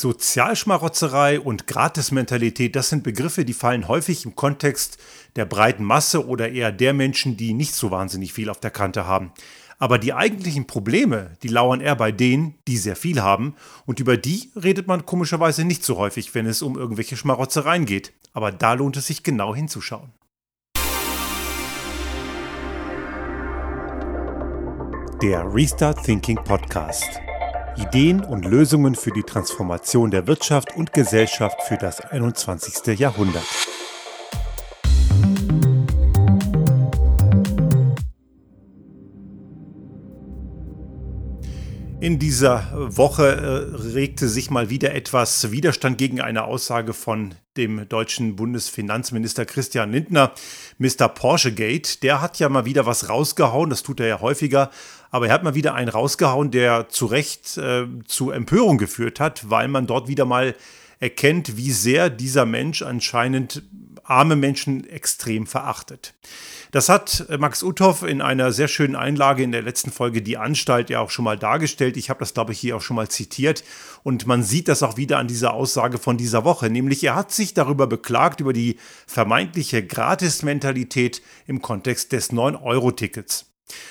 Sozialschmarotzerei und Gratismentalität, das sind Begriffe, die fallen häufig im Kontext der breiten Masse oder eher der Menschen, die nicht so wahnsinnig viel auf der Kante haben. Aber die eigentlichen Probleme, die lauern eher bei denen, die sehr viel haben, und über die redet man komischerweise nicht so häufig, wenn es um irgendwelche Schmarotzereien geht. Aber da lohnt es sich genau hinzuschauen. Der Restart Thinking Podcast. Ideen und Lösungen für die Transformation der Wirtschaft und Gesellschaft für das 21. Jahrhundert. In dieser Woche äh, regte sich mal wieder etwas Widerstand gegen eine Aussage von dem deutschen Bundesfinanzminister Christian Lindner, Mr. Porschegate. Der hat ja mal wieder was rausgehauen, das tut er ja häufiger, aber er hat mal wieder einen rausgehauen, der zu Recht äh, zu Empörung geführt hat, weil man dort wieder mal erkennt, wie sehr dieser Mensch anscheinend arme Menschen extrem verachtet. Das hat äh, Max Uthoff in einer sehr schönen Einlage in der letzten Folge Die Anstalt ja auch schon mal dargestellt. Ich habe das, glaube ich, hier auch schon mal zitiert. Und man sieht das auch wieder an dieser Aussage von dieser Woche. Nämlich, er hat sich darüber beklagt, über die vermeintliche Gratis-Mentalität im Kontext des 9-Euro-Tickets.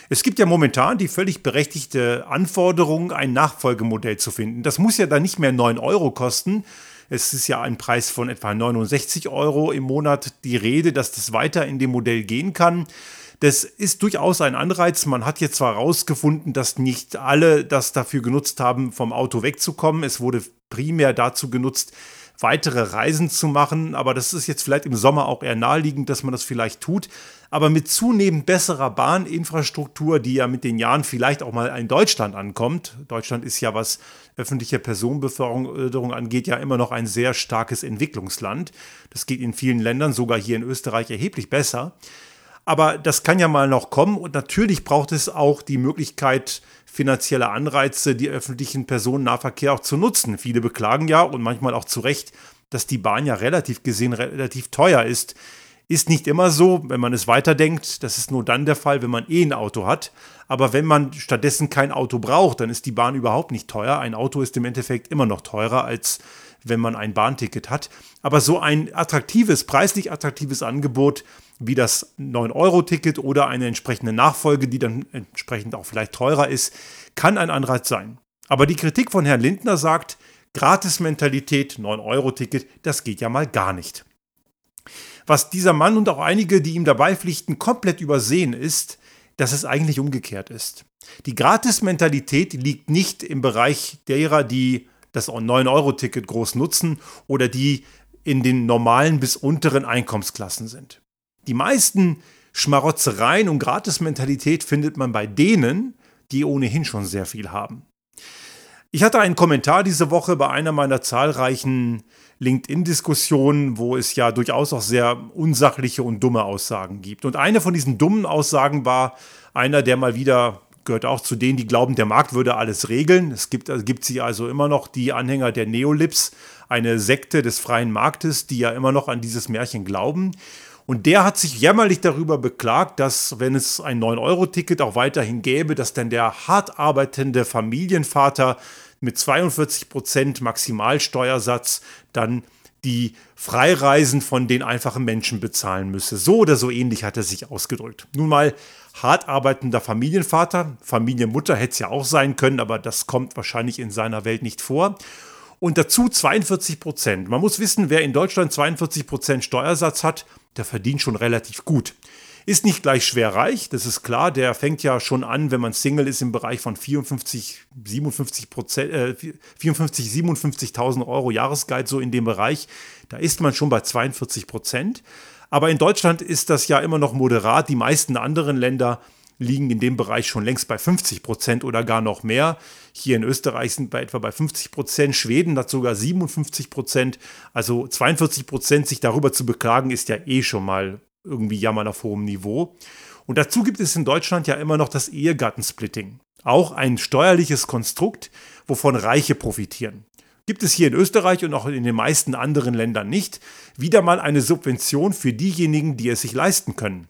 Es gibt ja momentan die völlig berechtigte Anforderung, ein Nachfolgemodell zu finden. Das muss ja dann nicht mehr 9 Euro kosten, es ist ja ein Preis von etwa 69 Euro im Monat die Rede, dass das weiter in dem Modell gehen kann. Das ist durchaus ein Anreiz. Man hat jetzt zwar herausgefunden, dass nicht alle das dafür genutzt haben, vom Auto wegzukommen. Es wurde primär dazu genutzt, weitere Reisen zu machen. Aber das ist jetzt vielleicht im Sommer auch eher naheliegend, dass man das vielleicht tut. Aber mit zunehmend besserer Bahninfrastruktur, die ja mit den Jahren vielleicht auch mal in Deutschland ankommt. Deutschland ist ja, was öffentliche Personenbeförderung angeht, ja immer noch ein sehr starkes Entwicklungsland. Das geht in vielen Ländern, sogar hier in Österreich, erheblich besser. Aber das kann ja mal noch kommen und natürlich braucht es auch die Möglichkeit, finanzielle Anreize, die öffentlichen Personennahverkehr auch zu nutzen. Viele beklagen ja und manchmal auch zu Recht, dass die Bahn ja relativ gesehen relativ teuer ist. Ist nicht immer so, wenn man es weiterdenkt. Das ist nur dann der Fall, wenn man eh ein Auto hat. Aber wenn man stattdessen kein Auto braucht, dann ist die Bahn überhaupt nicht teuer. Ein Auto ist im Endeffekt immer noch teurer, als wenn man ein Bahnticket hat. Aber so ein attraktives, preislich attraktives Angebot wie das 9-Euro-Ticket oder eine entsprechende Nachfolge, die dann entsprechend auch vielleicht teurer ist, kann ein Anreiz sein. Aber die Kritik von Herrn Lindner sagt, Gratis-Mentalität, 9-Euro-Ticket, das geht ja mal gar nicht. Was dieser Mann und auch einige, die ihm dabei pflichten, komplett übersehen ist, dass es eigentlich umgekehrt ist. Die Gratis-Mentalität liegt nicht im Bereich derer, die das 9-Euro-Ticket groß nutzen oder die in den normalen bis unteren Einkommensklassen sind. Die meisten Schmarotzereien und Gratis-Mentalität findet man bei denen, die ohnehin schon sehr viel haben. Ich hatte einen Kommentar diese Woche bei einer meiner zahlreichen LinkedIn-Diskussionen, wo es ja durchaus auch sehr unsachliche und dumme Aussagen gibt. Und eine von diesen dummen Aussagen war einer, der mal wieder gehört auch zu denen, die glauben, der Markt würde alles regeln. Es gibt, es gibt sie also immer noch die Anhänger der Neolips, eine Sekte des freien Marktes, die ja immer noch an dieses Märchen glauben. Und der hat sich jämmerlich darüber beklagt, dass wenn es ein 9-Euro-Ticket auch weiterhin gäbe, dass dann der hart arbeitende Familienvater mit 42% Maximalsteuersatz dann die Freireisen von den einfachen Menschen bezahlen müsse. So oder so ähnlich hat er sich ausgedrückt. Nun mal hart arbeitender Familienvater, Familienmutter hätte es ja auch sein können, aber das kommt wahrscheinlich in seiner Welt nicht vor und dazu 42 Prozent. Man muss wissen, wer in Deutschland 42 Prozent Steuersatz hat, der verdient schon relativ gut. Ist nicht gleich schwer reich, das ist klar. Der fängt ja schon an, wenn man Single ist, im Bereich von 54, 57 Prozent, äh, 54, 57.000 Euro Jahresgehalt, so in dem Bereich. Da ist man schon bei 42 Prozent. Aber in Deutschland ist das ja immer noch moderat. Die meisten anderen Länder liegen in dem Bereich schon längst bei 50 Prozent oder gar noch mehr. Hier in Österreich sind wir etwa bei 50 Prozent, Schweden hat sogar 57 Prozent. Also 42 Prozent sich darüber zu beklagen, ist ja eh schon mal irgendwie jammern auf hohem Niveau. Und dazu gibt es in Deutschland ja immer noch das Ehegattensplitting. Auch ein steuerliches Konstrukt, wovon Reiche profitieren. Gibt es hier in Österreich und auch in den meisten anderen Ländern nicht. Wieder mal eine Subvention für diejenigen, die es sich leisten können.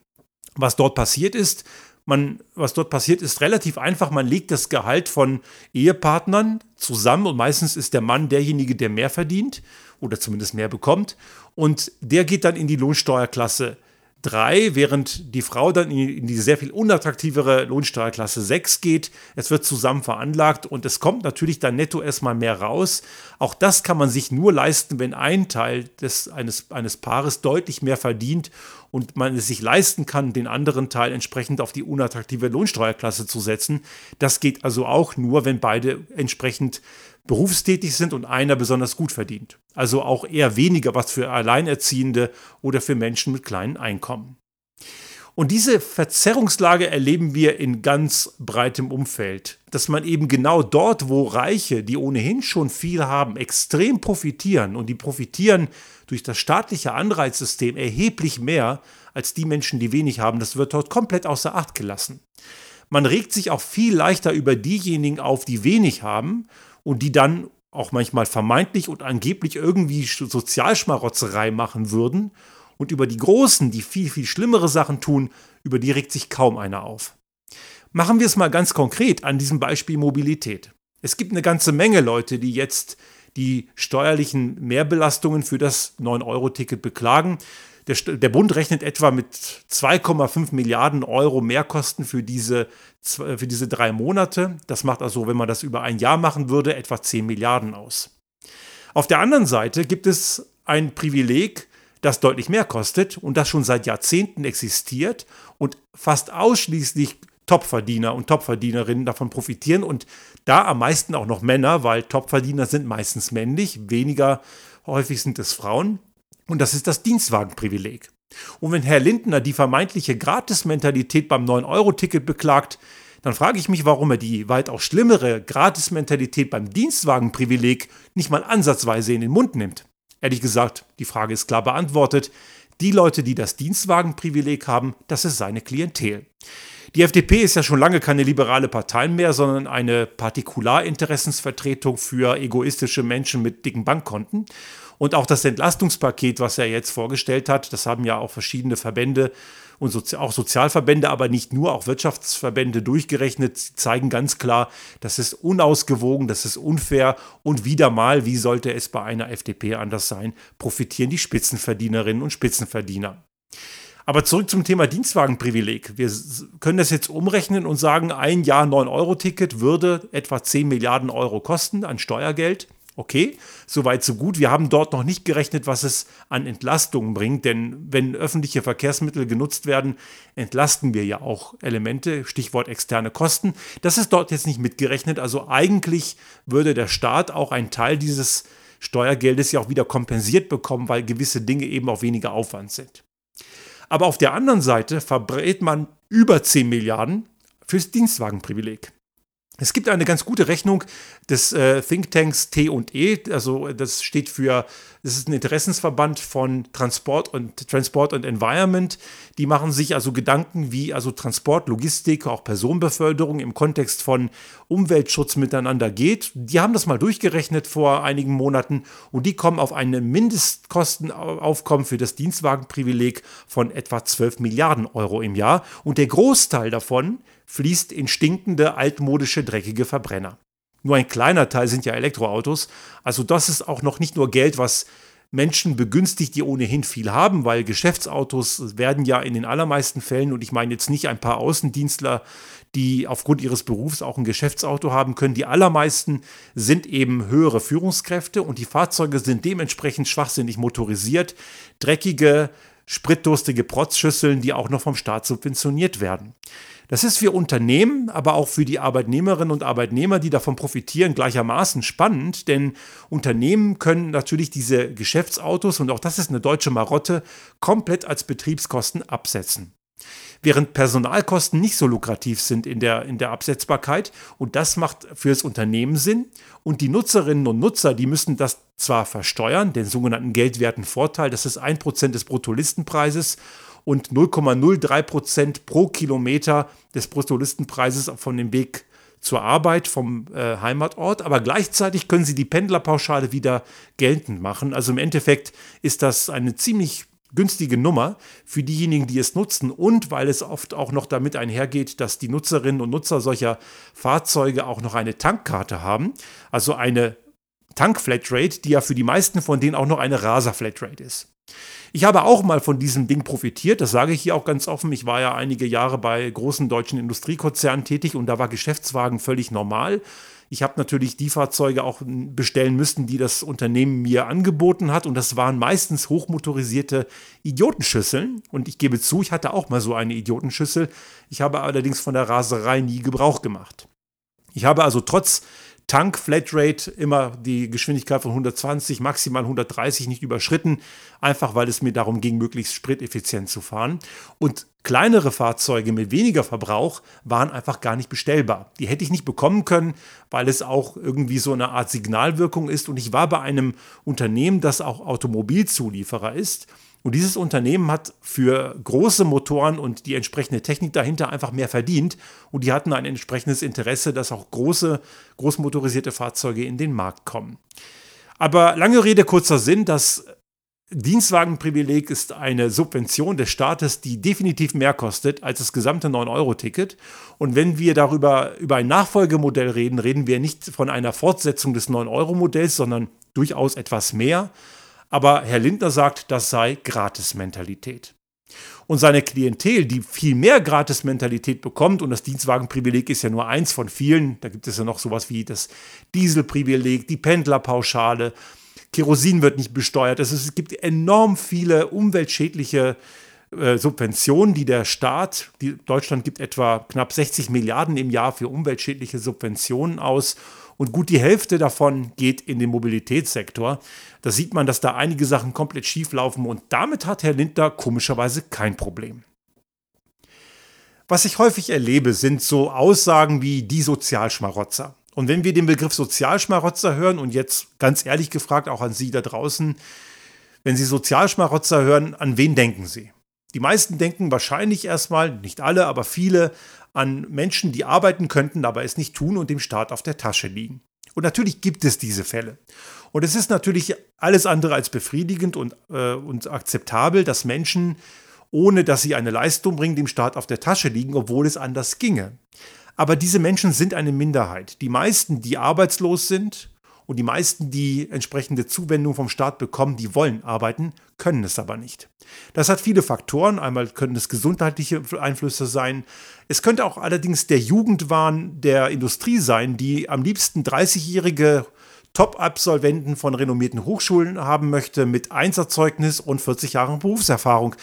Was dort passiert ist, Man, was dort passiert, ist relativ einfach. Man legt das Gehalt von Ehepartnern zusammen und meistens ist der Mann derjenige, der mehr verdient oder zumindest mehr bekommt. Und der geht dann in die Lohnsteuerklasse 3, während die Frau dann in die sehr viel unattraktivere Lohnsteuerklasse 6 geht. Es wird zusammen veranlagt und es kommt natürlich dann netto erstmal mehr raus. Auch das kann man sich nur leisten, wenn ein Teil des, eines, eines Paares deutlich mehr verdient und man es sich leisten kann, den anderen Teil entsprechend auf die unattraktive Lohnsteuerklasse zu setzen. Das geht also auch nur, wenn beide entsprechend berufstätig sind und einer besonders gut verdient. Also auch eher weniger was für Alleinerziehende oder für Menschen mit kleinen Einkommen. Und diese Verzerrungslage erleben wir in ganz breitem Umfeld, dass man eben genau dort, wo Reiche, die ohnehin schon viel haben, extrem profitieren und die profitieren durch das staatliche Anreizsystem erheblich mehr als die Menschen, die wenig haben, das wird dort komplett außer Acht gelassen. Man regt sich auch viel leichter über diejenigen auf, die wenig haben und die dann auch manchmal vermeintlich und angeblich irgendwie Sozialschmarotzerei machen würden. Und über die Großen, die viel, viel schlimmere Sachen tun, über die regt sich kaum einer auf. Machen wir es mal ganz konkret an diesem Beispiel Mobilität. Es gibt eine ganze Menge Leute, die jetzt die steuerlichen Mehrbelastungen für das 9-Euro-Ticket beklagen. Der, der, Bund rechnet etwa mit 2,5 Milliarden Euro Mehrkosten für diese, für diese drei Monate. Das macht also, wenn man das über ein Jahr machen würde, etwa 10 Milliarden aus. Auf der anderen Seite gibt es ein Privileg, das deutlich mehr kostet und das schon seit Jahrzehnten existiert und fast ausschließlich Topverdiener und Topverdienerinnen davon profitieren und da am meisten auch noch Männer, weil Topverdiener sind meistens männlich, weniger häufig sind es Frauen. Und das ist das Dienstwagenprivileg. Und wenn Herr Lindner die vermeintliche Gratismentalität beim 9-Euro-Ticket beklagt, dann frage ich mich, warum er die weitaus schlimmere Gratismentalität beim Dienstwagenprivileg nicht mal ansatzweise in den Mund nimmt. Ehrlich gesagt, die Frage ist klar beantwortet. Die Leute, die das Dienstwagenprivileg haben, das ist seine Klientel. Die FDP ist ja schon lange keine liberale Partei mehr, sondern eine Partikularinteressensvertretung für egoistische Menschen mit dicken Bankkonten. Und auch das Entlastungspaket, was er jetzt vorgestellt hat, das haben ja auch verschiedene Verbände und Sozi auch Sozialverbände, aber nicht nur, auch Wirtschaftsverbände durchgerechnet, zeigen ganz klar, das ist unausgewogen, das ist unfair und wieder mal, wie sollte es bei einer FDP anders sein, profitieren die Spitzenverdienerinnen und Spitzenverdiener. Aber zurück zum Thema Dienstwagenprivileg. Wir können das jetzt umrechnen und sagen, ein Jahr 9-Euro-Ticket würde etwa 10 Milliarden Euro kosten an Steuergeld. Okay, soweit so gut. Wir haben dort noch nicht gerechnet, was es an Entlastungen bringt, denn wenn öffentliche Verkehrsmittel genutzt werden, entlasten wir ja auch Elemente, Stichwort externe Kosten. Das ist dort jetzt nicht mitgerechnet. Also eigentlich würde der Staat auch einen Teil dieses Steuergeldes ja auch wieder kompensiert bekommen, weil gewisse Dinge eben auch weniger Aufwand sind. Aber auf der anderen Seite verbrät man über 10 Milliarden fürs Dienstwagenprivileg. Es gibt eine ganz gute Rechnung des äh, Thinktanks T&E, also das steht für, das ist ein Interessensverband von Transport und Transport und Environment. Die machen sich also Gedanken, wie also Transport, Logistik, auch Personenbeförderung im Kontext von Umweltschutz miteinander geht. Die haben das mal durchgerechnet vor einigen Monaten und die kommen auf ein Mindestkostenaufkommen für das Dienstwagenprivileg von etwa 12 Milliarden Euro im Jahr und der Großteil davon fließt in stinkende, altmodische, dreckige Verbrenner. Nur ein kleiner Teil sind ja Elektroautos. Also das ist auch noch nicht nur Geld, was Menschen begünstigt, die ohnehin viel haben, weil Geschäftsautos werden ja in den allermeisten Fällen, und ich meine jetzt nicht ein paar Außendienstler, die aufgrund ihres Berufs auch ein Geschäftsauto haben können, die allermeisten sind eben höhere Führungskräfte und die Fahrzeuge sind dementsprechend schwachsinnig motorisiert, dreckige, spritdurstige Protzschüsseln, die auch noch vom Staat subventioniert werden. Das ist für Unternehmen, aber auch für die Arbeitnehmerinnen und Arbeitnehmer, die davon profitieren, gleichermaßen spannend, denn Unternehmen können natürlich diese Geschäftsautos, und auch das ist eine deutsche Marotte, komplett als Betriebskosten absetzen während Personalkosten nicht so lukrativ sind in der, in der Absetzbarkeit. Und das macht für das Unternehmen Sinn. Und die Nutzerinnen und Nutzer, die müssen das zwar versteuern, den sogenannten geldwerten Vorteil, das ist ein Prozent des Bruttolistenpreises und 0,03 Prozent pro Kilometer des Bruttolistenpreises von dem Weg zur Arbeit vom äh, Heimatort, aber gleichzeitig können sie die Pendlerpauschale wieder geltend machen. Also im Endeffekt ist das eine ziemlich günstige Nummer für diejenigen, die es nutzen und weil es oft auch noch damit einhergeht, dass die Nutzerinnen und Nutzer solcher Fahrzeuge auch noch eine Tankkarte haben, also eine Tankflatrate, die ja für die meisten von denen auch noch eine Raser-Flatrate ist. Ich habe auch mal von diesem Ding profitiert, das sage ich hier auch ganz offen. Ich war ja einige Jahre bei großen deutschen Industriekonzernen tätig und da war Geschäftswagen völlig normal. Ich habe natürlich die Fahrzeuge auch bestellen müssen, die das Unternehmen mir angeboten hat. Und das waren meistens hochmotorisierte Idiotenschüsseln. Und ich gebe zu, ich hatte auch mal so eine Idiotenschüssel. Ich habe allerdings von der Raserei nie Gebrauch gemacht. Ich habe also trotz Tank Flatrate immer die Geschwindigkeit von 120, maximal 130 nicht überschritten, einfach weil es mir darum ging, möglichst spriteffizient zu fahren. Und kleinere Fahrzeuge mit weniger Verbrauch waren einfach gar nicht bestellbar. Die hätte ich nicht bekommen können, weil es auch irgendwie so eine Art Signalwirkung ist. Und ich war bei einem Unternehmen, das auch Automobilzulieferer ist. Und dieses Unternehmen hat für große Motoren und die entsprechende Technik dahinter einfach mehr verdient. Und die hatten ein entsprechendes Interesse, dass auch große, großmotorisierte Fahrzeuge in den Markt kommen. Aber lange Rede, kurzer Sinn, das Dienstwagenprivileg ist eine Subvention des Staates, die definitiv mehr kostet als das gesamte 9-Euro-Ticket. Und wenn wir darüber über ein Nachfolgemodell reden, reden wir nicht von einer Fortsetzung des 9-Euro-Modells, sondern durchaus etwas mehr. Aber Herr Lindner sagt, das sei Gratis-Mentalität. Und seine Klientel, die viel mehr Gratis-Mentalität bekommt, und das Dienstwagenprivileg ist ja nur eins von vielen, da gibt es ja noch sowas wie das Dieselprivileg, die Pendlerpauschale, Kerosin wird nicht besteuert. Es, ist, es gibt enorm viele umweltschädliche äh, Subventionen, die der Staat, die, Deutschland gibt etwa knapp 60 Milliarden im Jahr für umweltschädliche Subventionen aus und gut die Hälfte davon geht in den Mobilitätssektor. Da sieht man, dass da einige Sachen komplett schief laufen und damit hat Herr Lindner komischerweise kein Problem. Was ich häufig erlebe, sind so Aussagen wie die Sozialschmarotzer. Und wenn wir den Begriff Sozialschmarotzer hören und jetzt ganz ehrlich gefragt auch an Sie da draußen, wenn Sie Sozialschmarotzer hören, an wen denken Sie? Die meisten denken wahrscheinlich erstmal, nicht alle, aber viele, an Menschen, die arbeiten könnten, aber es nicht tun und dem Staat auf der Tasche liegen. Und natürlich gibt es diese Fälle. Und es ist natürlich alles andere als befriedigend und, äh, und akzeptabel, dass Menschen, ohne dass sie eine Leistung bringen, dem Staat auf der Tasche liegen, obwohl es anders ginge. Aber diese Menschen sind eine Minderheit. Die meisten, die arbeitslos sind und die meisten, die entsprechende Zuwendung vom Staat bekommen, die wollen arbeiten, können es aber nicht. Das hat viele Faktoren. Einmal können es gesundheitliche Einflüsse sein. Es könnte auch allerdings der Jugendwahn der Industrie sein, die am liebsten 30-jährige Top-Absolventen von renommierten Hochschulen haben möchte mit Einserzeugnis und 40 Jahren Berufserfahrung.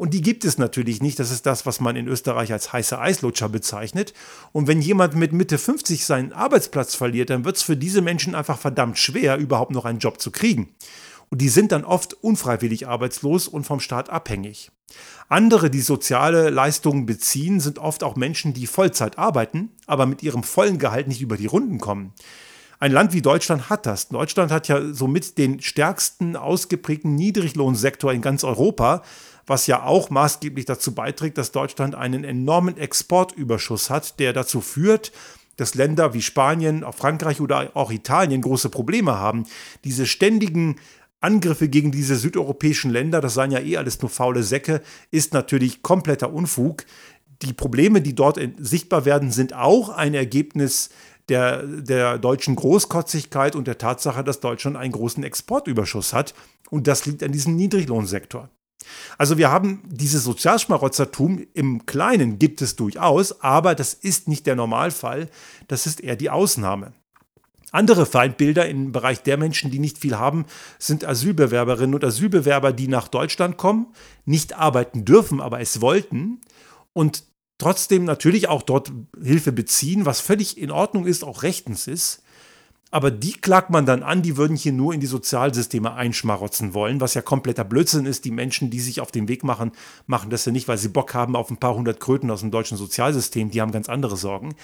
Und die gibt es natürlich nicht. Das ist das, was man in Österreich als heiße Eislutscher bezeichnet. Und wenn jemand mit Mitte 50 seinen Arbeitsplatz verliert, dann wird es für diese Menschen einfach verdammt schwer, überhaupt noch einen Job zu kriegen. Und die sind dann oft unfreiwillig arbeitslos und vom Staat abhängig. Andere, die soziale Leistungen beziehen, sind oft auch Menschen, die Vollzeit arbeiten, aber mit ihrem vollen Gehalt nicht über die Runden kommen. Ein Land wie Deutschland hat das. Deutschland hat ja somit den stärksten ausgeprägten Niedriglohnsektor in ganz Europa was ja auch maßgeblich dazu beiträgt, dass Deutschland einen enormen Exportüberschuss hat, der dazu führt, dass Länder wie Spanien, auch Frankreich oder auch Italien große Probleme haben. Diese ständigen Angriffe gegen diese südeuropäischen Länder, das seien ja eh alles nur faule Säcke, ist natürlich kompletter Unfug. Die Probleme, die dort sichtbar werden, sind auch ein Ergebnis der, der deutschen Großkotzigkeit und der Tatsache, dass Deutschland einen großen Exportüberschuss hat. Und das liegt an diesem Niedriglohnsektor. Also wir haben dieses Sozialschmarotzertum im Kleinen gibt es durchaus, aber das ist nicht der Normalfall, das ist eher die Ausnahme. Andere Feindbilder im Bereich der Menschen, die nicht viel haben, sind Asylbewerberinnen und Asylbewerber, die nach Deutschland kommen, nicht arbeiten dürfen, aber es wollten und trotzdem natürlich auch dort Hilfe beziehen, was völlig in Ordnung ist, auch rechtens ist. Aber die klagt man dann an, die würden hier nur in die Sozialsysteme einschmarotzen wollen, was ja kompletter Blödsinn ist. Die Menschen, die sich auf den Weg machen, machen das ja nicht, weil sie Bock haben auf ein paar hundert Kröten aus dem deutschen Sozialsystem. Die haben ganz andere Sorgen.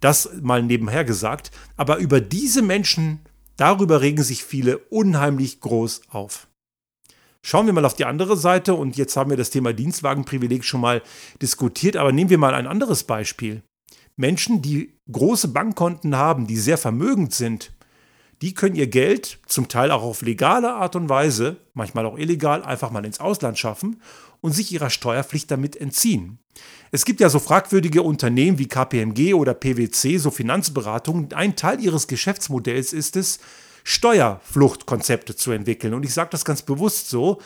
Das mal nebenher gesagt. Aber über diese Menschen, darüber regen sich viele unheimlich groß auf. Schauen wir mal auf die andere Seite und jetzt haben wir das Thema Dienstwagenprivileg schon mal diskutiert, aber nehmen wir mal ein anderes Beispiel. Menschen, die große Bankkonten haben, die sehr vermögend sind, die können ihr Geld zum Teil auch auf legale Art und Weise, manchmal auch illegal, einfach mal ins Ausland schaffen und sich ihrer Steuerpflicht damit entziehen. Es gibt ja so fragwürdige Unternehmen wie KPMG oder PwC, so Finanzberatungen. Ein Teil ihres Geschäftsmodells ist es, Steuerfluchtkonzepte zu entwickeln. Und ich sage das ganz bewusst so,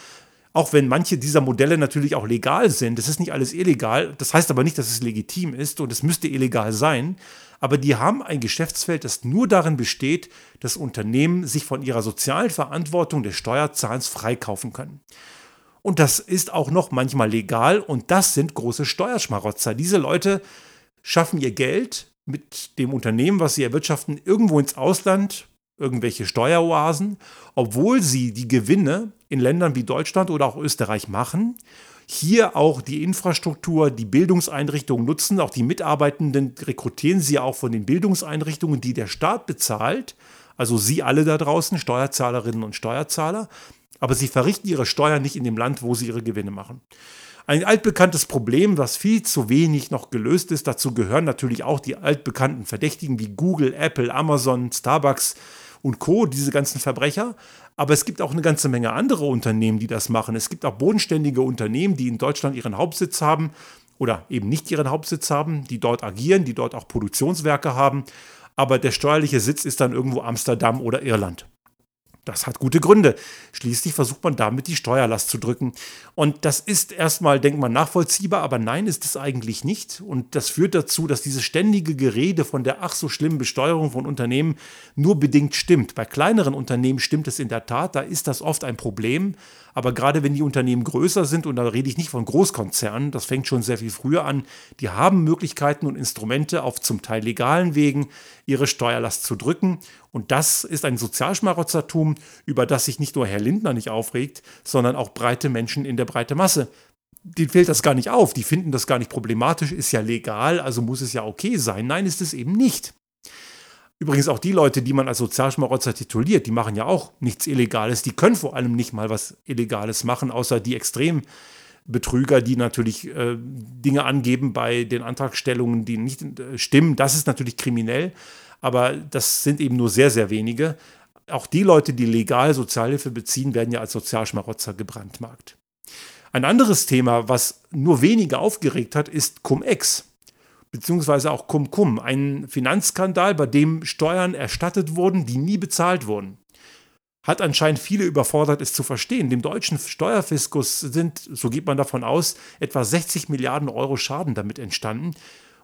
auch wenn manche dieser Modelle natürlich auch legal sind. Es ist nicht alles illegal. Das heißt aber nicht, dass es legitim ist und es müsste illegal sein. Aber die haben ein Geschäftsfeld, das nur darin besteht, dass Unternehmen sich von ihrer sozialen Verantwortung des Steuerzahlens freikaufen können. Und das ist auch noch manchmal legal und das sind große Steuerschmarotzer. Diese Leute schaffen ihr Geld mit dem Unternehmen, was sie erwirtschaften, irgendwo ins Ausland, irgendwelche Steueroasen, obwohl sie die Gewinne in Ländern wie Deutschland oder auch Österreich machen, hier auch die Infrastruktur, die Bildungseinrichtungen nutzen, auch die Mitarbeitenden rekrutieren sie auch von den Bildungseinrichtungen, die der Staat bezahlt, also Sie alle da draußen, Steuerzahlerinnen und Steuerzahler, aber sie verrichten ihre Steuern nicht in dem Land, wo sie ihre Gewinne machen. Ein altbekanntes Problem, was viel zu wenig noch gelöst ist. Dazu gehören natürlich auch die altbekannten Verdächtigen wie Google, Apple, Amazon, Starbucks und Co., diese ganzen Verbrecher. Aber es gibt auch eine ganze Menge andere Unternehmen, die das machen. Es gibt auch bodenständige Unternehmen, die in Deutschland ihren Hauptsitz haben oder eben nicht ihren Hauptsitz haben, die dort agieren, die dort auch Produktionswerke haben. Aber der steuerliche Sitz ist dann irgendwo Amsterdam oder Irland. Das hat gute Gründe. Schließlich versucht man damit die Steuerlast zu drücken. Und das ist erstmal, denkt man, nachvollziehbar, aber nein, ist es eigentlich nicht. Und das führt dazu, dass dieses ständige Gerede von der ach so schlimmen Besteuerung von Unternehmen nur bedingt stimmt. Bei kleineren Unternehmen stimmt es in der Tat, da ist das oft ein Problem. Aber gerade wenn die Unternehmen größer sind, und da rede ich nicht von Großkonzernen, das fängt schon sehr viel früher an, die haben Möglichkeiten und Instrumente auf zum Teil legalen Wegen, ihre Steuerlast zu drücken. Und das ist ein Sozialschmarotzertum, über das sich nicht nur Herr Lindner nicht aufregt, sondern auch breite Menschen in der breite Masse. Denen fällt das gar nicht auf, die finden das gar nicht problematisch, ist ja legal, also muss es ja okay sein. Nein, ist es eben nicht. Übrigens auch die Leute, die man als Sozialschmarotzer tituliert, die machen ja auch nichts Illegales. Die können vor allem nicht mal was Illegales machen, außer die Extrembetrüger, die natürlich äh, Dinge angeben bei den Antragstellungen, die nicht äh, stimmen. Das ist natürlich kriminell, aber das sind eben nur sehr, sehr wenige. Auch die Leute, die legal Sozialhilfe beziehen, werden ja als Sozialschmarotzer gebrandmarkt. Ein anderes Thema, was nur wenige aufgeregt hat, ist Cum-Ex beziehungsweise auch Cum-Cum, ein Finanzskandal, bei dem Steuern erstattet wurden, die nie bezahlt wurden. Hat anscheinend viele überfordert, es zu verstehen. Dem deutschen Steuerfiskus sind, so geht man davon aus, etwa 60 Milliarden Euro Schaden damit entstanden.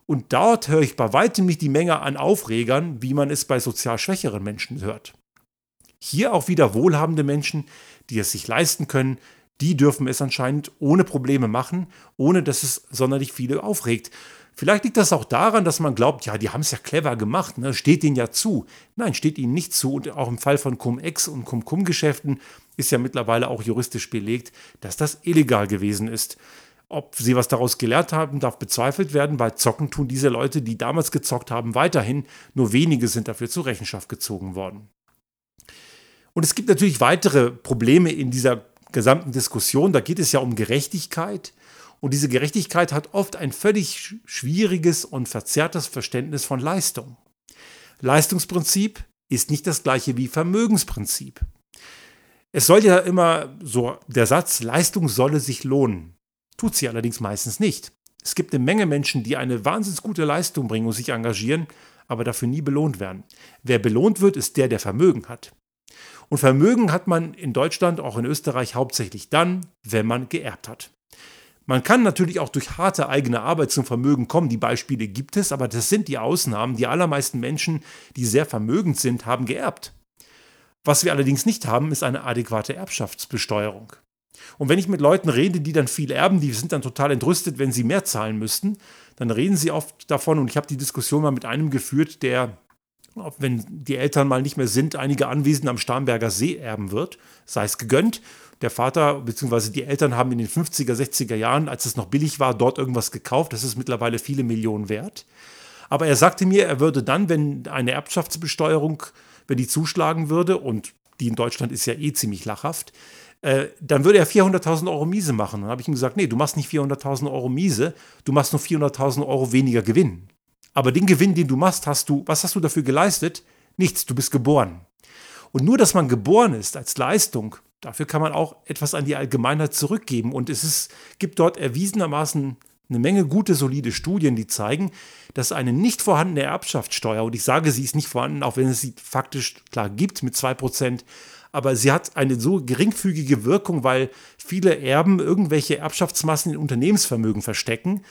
Und dort höre ich bei weitem nicht die Menge an Aufregern, wie man es bei sozial schwächeren Menschen hört. Hier auch wieder wohlhabende Menschen, die es sich leisten können, die dürfen es anscheinend ohne Probleme machen, ohne dass es sonderlich viele aufregt. Vielleicht liegt das auch daran, dass man glaubt, ja, die haben es ja clever gemacht, ne? steht ihnen ja zu. Nein, steht ihnen nicht zu. Und auch im Fall von Cum-Ex und Cum-Cum-Geschäften ist ja mittlerweile auch juristisch belegt, dass das illegal gewesen ist. Ob sie was daraus gelernt haben, darf bezweifelt werden, weil zocken tun diese Leute, die damals gezockt haben, weiterhin. Nur wenige sind dafür zur Rechenschaft gezogen worden. Und es gibt natürlich weitere Probleme in dieser gesamten Diskussion. Da geht es ja um Gerechtigkeit. Und diese Gerechtigkeit hat oft ein völlig schwieriges und verzerrtes Verständnis von Leistung. Leistungsprinzip ist nicht das gleiche wie Vermögensprinzip. Es soll ja immer so der Satz, Leistung solle sich lohnen. Tut sie allerdings meistens nicht. Es gibt eine Menge Menschen, die eine wahnsinnig gute Leistung bringen und sich engagieren, aber dafür nie belohnt werden. Wer belohnt wird, ist der, der Vermögen hat. Und Vermögen hat man in Deutschland, auch in Österreich, hauptsächlich dann, wenn man geerbt hat. Man kann natürlich auch durch harte eigene Arbeit zum Vermögen kommen. Die Beispiele gibt es, aber das sind die Ausnahmen. Die allermeisten Menschen, die sehr vermögend sind, haben geerbt. Was wir allerdings nicht haben, ist eine adäquate Erbschaftsbesteuerung. Und wenn ich mit Leuten rede, die dann viel erben, die sind dann total entrüstet, wenn sie mehr zahlen müssten, dann reden sie oft davon, und ich habe die Diskussion mal mit einem geführt, der, wenn die Eltern mal nicht mehr sind, einige Anwesen am Starnberger See erben wird, sei es gegönnt. Der Vater bzw. die Eltern haben in den 50er, 60er Jahren, als es noch billig war, dort irgendwas gekauft. Das ist mittlerweile viele Millionen wert. Aber er sagte mir, er würde dann, wenn eine Erbschaftsbesteuerung, wenn die zuschlagen würde, und die in Deutschland ist ja eh ziemlich lachhaft, äh, dann würde er 400.000 Euro Miese machen. Dann habe ich ihm gesagt, nee, du machst nicht 400.000 Euro Miese, du machst nur 400.000 Euro weniger Gewinn. Aber den Gewinn, den du machst, hast du, was hast du dafür geleistet? Nichts, du bist geboren. Und nur, dass man geboren ist als Leistung, dafür kann man auch etwas an die Allgemeinheit zurückgeben. Und es ist, gibt dort erwiesenermaßen eine Menge gute, solide Studien, die zeigen, dass eine nicht vorhandene Erbschaftssteuer, und ich sage, sie ist nicht vorhanden, auch wenn es sie faktisch klar gibt mit 2%, aber sie hat eine so geringfügige Wirkung, weil viele Erben irgendwelche Erbschaftsmassen in Unternehmensvermögen verstecken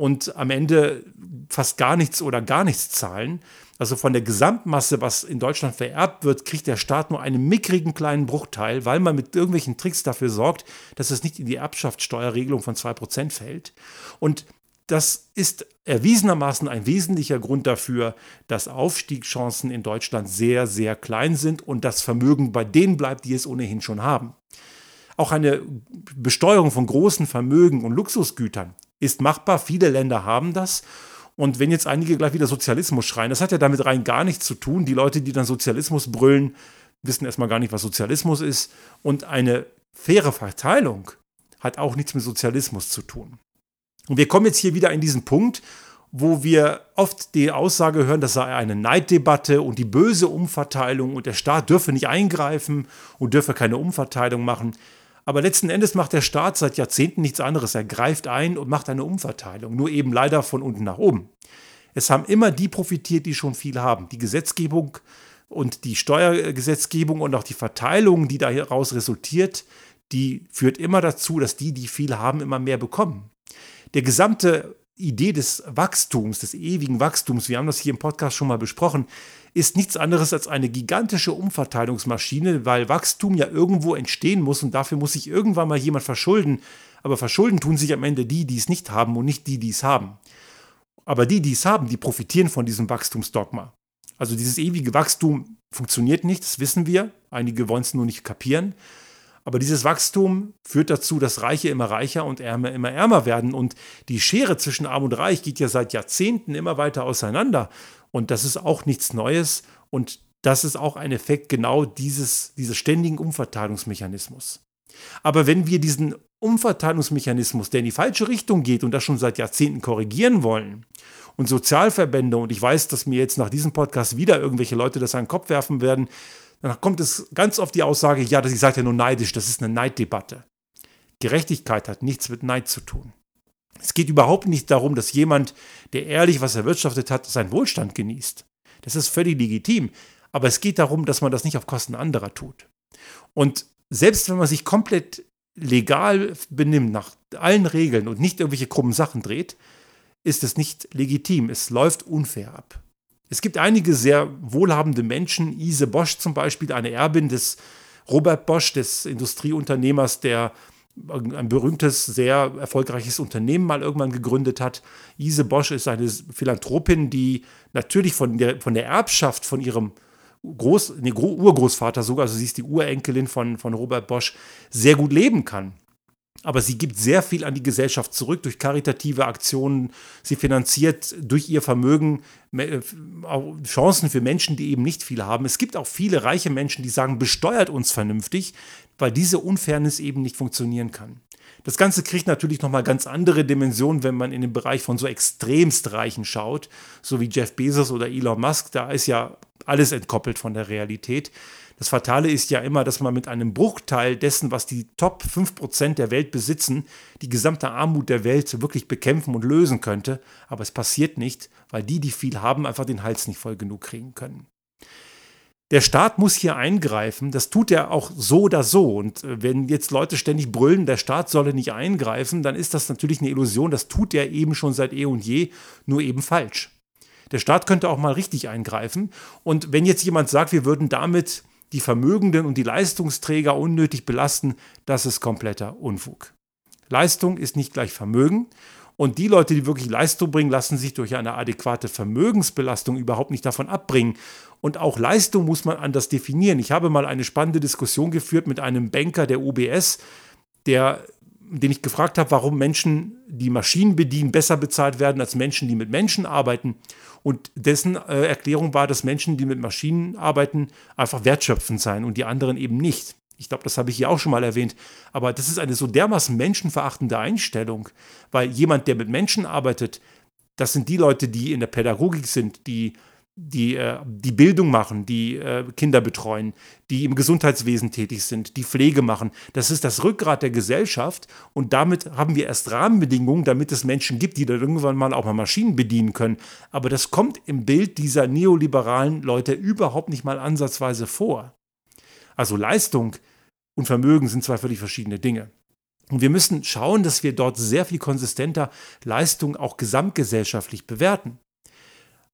und am Ende fast gar nichts oder gar nichts zahlen. Also von der Gesamtmasse, was in Deutschland vererbt wird, kriegt der Staat nur einen mickrigen kleinen Bruchteil, weil man mit irgendwelchen Tricks dafür sorgt, dass es nicht in die Erbschaftssteuerregelung von 2% fällt. Und das ist erwiesenermaßen ein wesentlicher Grund dafür, dass Aufstiegschancen in Deutschland sehr, sehr klein sind und das Vermögen bei denen bleibt, die es ohnehin schon haben. Auch eine Besteuerung von großen Vermögen und Luxusgütern ist machbar. Viele Länder haben das. Und wenn jetzt einige gleich wieder Sozialismus schreien, das hat ja damit rein gar nichts zu tun. Die Leute, die dann Sozialismus brüllen, wissen erstmal gar nicht, was Sozialismus ist. Und eine faire Verteilung hat auch nichts mit Sozialismus zu tun. Und wir kommen jetzt hier wieder in diesen Punkt, wo wir oft die Aussage hören, das sei eine Neiddebatte und die böse Umverteilung und der Staat dürfe nicht eingreifen und dürfe keine Umverteilung machen. Aber letzten Endes macht der Staat seit Jahrzehnten nichts anderes. Er greift ein und macht eine Umverteilung, nur eben leider von unten nach oben. Es haben immer die profitiert, die schon viel haben. Die Gesetzgebung und die Steuergesetzgebung und auch die Verteilung, die daraus resultiert, die führt immer dazu, dass die, die viel haben, immer mehr bekommen. Der gesamte Idee des Wachstums, des ewigen Wachstums, wir haben das hier im Podcast schon mal besprochen, ist nichts anderes als eine gigantische Umverteilungsmaschine, weil Wachstum ja irgendwo entstehen muss und dafür muss sich irgendwann mal jemand verschulden. Aber verschulden tun sich am Ende die, die es nicht haben und nicht die, die es haben. Aber die, die es haben, die profitieren von diesem Wachstumsdogma. Also dieses ewige Wachstum funktioniert nicht, das wissen wir. Einige wollen es nur nicht kapieren. Aber dieses Wachstum führt dazu, dass Reiche immer reicher und Ärmer immer ärmer werden. Und die Schere zwischen Arm und Reich geht ja seit Jahrzehnten immer weiter auseinander. Und das ist auch nichts Neues. Und das ist auch ein Effekt genau dieses, dieses ständigen Umverteilungsmechanismus. Aber wenn wir diesen Umverteilungsmechanismus, der in die falsche Richtung geht und das schon seit Jahrzehnten korrigieren wollen, und Sozialverbände, und ich weiß, dass mir jetzt nach diesem Podcast wieder irgendwelche Leute das an den Kopf werfen werden, dann kommt es ganz oft die Aussage, ja, ich sage ja nur neidisch, das ist eine Neiddebatte. Gerechtigkeit hat nichts mit Neid zu tun. Es geht überhaupt nicht darum, dass jemand, der ehrlich was erwirtschaftet hat, seinen Wohlstand genießt. Das ist völlig legitim. Aber es geht darum, dass man das nicht auf Kosten anderer tut. Und selbst wenn man sich komplett legal benimmt, nach allen Regeln und nicht irgendwelche krummen Sachen dreht, ist es nicht legitim. Es läuft unfair ab. Es gibt einige sehr wohlhabende Menschen, Ise Bosch zum Beispiel, eine Erbin des Robert Bosch, des Industrieunternehmers, der ein berühmtes, sehr erfolgreiches Unternehmen mal irgendwann gegründet hat. Ise Bosch ist eine Philanthropin, die natürlich von der, von der Erbschaft von ihrem Groß, nee, Urgroßvater sogar, also sie ist die Urenkelin von, von Robert Bosch, sehr gut leben kann. Aber sie gibt sehr viel an die Gesellschaft zurück durch karitative Aktionen. Sie finanziert durch ihr Vermögen äh, Chancen für Menschen, die eben nicht viel haben. Es gibt auch viele reiche Menschen, die sagen, besteuert uns vernünftig, weil diese Unfairness eben nicht funktionieren kann. Das Ganze kriegt natürlich nochmal ganz andere Dimensionen, wenn man in den Bereich von so extremst Reichen schaut, so wie Jeff Bezos oder Elon Musk. Da ist ja alles entkoppelt von der Realität. Das Fatale ist ja immer, dass man mit einem Bruchteil dessen, was die Top 5% der Welt besitzen, die gesamte Armut der Welt wirklich bekämpfen und lösen könnte. Aber es passiert nicht, weil die, die viel haben, einfach den Hals nicht voll genug kriegen können. Der Staat muss hier eingreifen, das tut er auch so oder so. Und äh, wenn jetzt Leute ständig brüllen, der Staat solle nicht eingreifen, dann ist das natürlich eine Illusion. Das tut er eben schon seit eh und je, nur eben falsch. Der Staat könnte auch mal richtig eingreifen. Und wenn jetzt jemand sagt, wir würden damit die Vermögenden und die Leistungsträger unnötig belasten, das ist kompletter Unfug. Leistung ist nicht gleich Vermögen. Und die Leute, die wirklich Leistung bringen, lassen sich durch eine adäquate Vermögensbelastung überhaupt nicht davon abbringen. Und auch Leistung muss man anders definieren. Ich habe mal eine spannende Diskussion geführt mit einem Banker der UBS, der den ich gefragt habe, warum Menschen, die Maschinen bedienen, besser bezahlt werden als Menschen, die mit Menschen arbeiten. Und dessen äh, Erklärung war, dass Menschen, die mit Maschinen arbeiten, einfach wertschöpfend seien und die anderen eben nicht. Ich glaube, das habe ich hier auch schon mal erwähnt. Aber das ist eine so dermaßen menschenverachtende Einstellung, weil jemand, der mit Menschen arbeitet, das sind die Leute, die in der Pädagogik sind, die die äh, die Bildung machen, die äh, Kinder betreuen, die im Gesundheitswesen tätig sind, die Pflege machen. Das ist das Rückgrat der Gesellschaft und damit haben wir erst Rahmenbedingungen, damit es Menschen gibt, die dann irgendwann mal auch mal Maschinen bedienen können. Aber das kommt im Bild dieser neoliberalen Leute überhaupt nicht mal ansatzweise vor. Also Leistung und Vermögen sind zwei völlig verschiedene Dinge. Und wir müssen schauen, dass wir dort sehr viel konsistenter Leistung auch gesamtgesellschaftlich bewerten.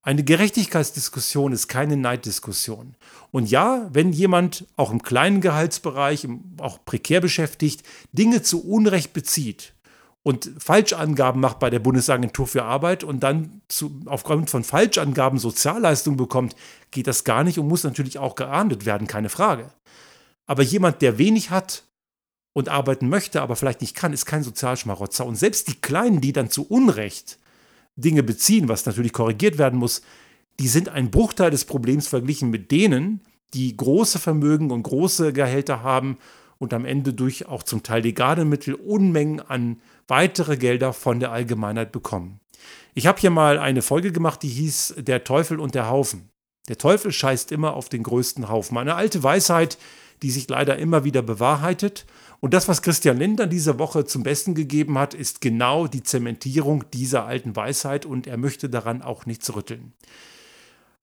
Eine Gerechtigkeitsdiskussion ist keine Neiddiskussion. Und ja, wenn jemand auch im kleinen Gehaltsbereich, auch prekär beschäftigt, Dinge zu Unrecht bezieht und Falschangaben macht bei der Bundesagentur für Arbeit und dann zu, aufgrund von Falschangaben Sozialleistungen bekommt, geht das gar nicht und muss natürlich auch geahndet werden, keine Frage. Aber jemand, der wenig hat und arbeiten möchte, aber vielleicht nicht kann, ist kein Sozialschmarotzer. Und selbst die Kleinen, die dann zu Unrecht Dinge beziehen, was natürlich korrigiert werden muss, die sind ein Bruchteil des Problems verglichen mit denen, die große Vermögen und große Gehälter haben und am Ende durch auch zum Teil legale Mittel Unmengen an weitere Gelder von der Allgemeinheit bekommen. Ich habe hier mal eine Folge gemacht, die hieß Der Teufel und der Haufen. Der Teufel scheißt immer auf den größten Haufen. Eine alte Weisheit, die sich leider immer wieder bewahrheitet und das, was Christian Lindner diese Woche zum Besten gegeben hat, ist genau die Zementierung dieser alten Weisheit und er möchte daran auch nichts rütteln.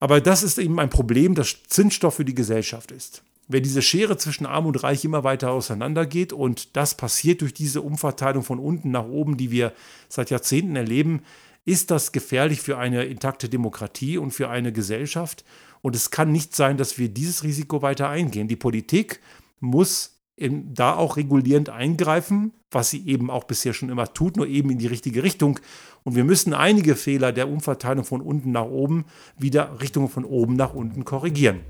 Aber das ist eben ein Problem, das Zinsstoff für die Gesellschaft ist. Wenn diese Schere zwischen Arm und Reich immer weiter auseinandergeht und das passiert durch diese Umverteilung von unten nach oben, die wir seit Jahrzehnten erleben, ist das gefährlich für eine intakte Demokratie und für eine Gesellschaft. Und es kann nicht sein, dass wir dieses Risiko weiter eingehen. Die Politik muss in, da auch regulierend eingreifen, was sie eben auch bisher schon immer tut, nur eben in die richtige Richtung. Und wir müssen einige Fehler der Umverteilung von unten nach oben wieder Richtung von oben nach unten korrigieren.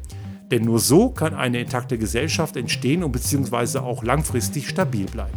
Denn nur so kann eine intakte Gesellschaft entstehen und beziehungsweise auch langfristig stabil bleiben.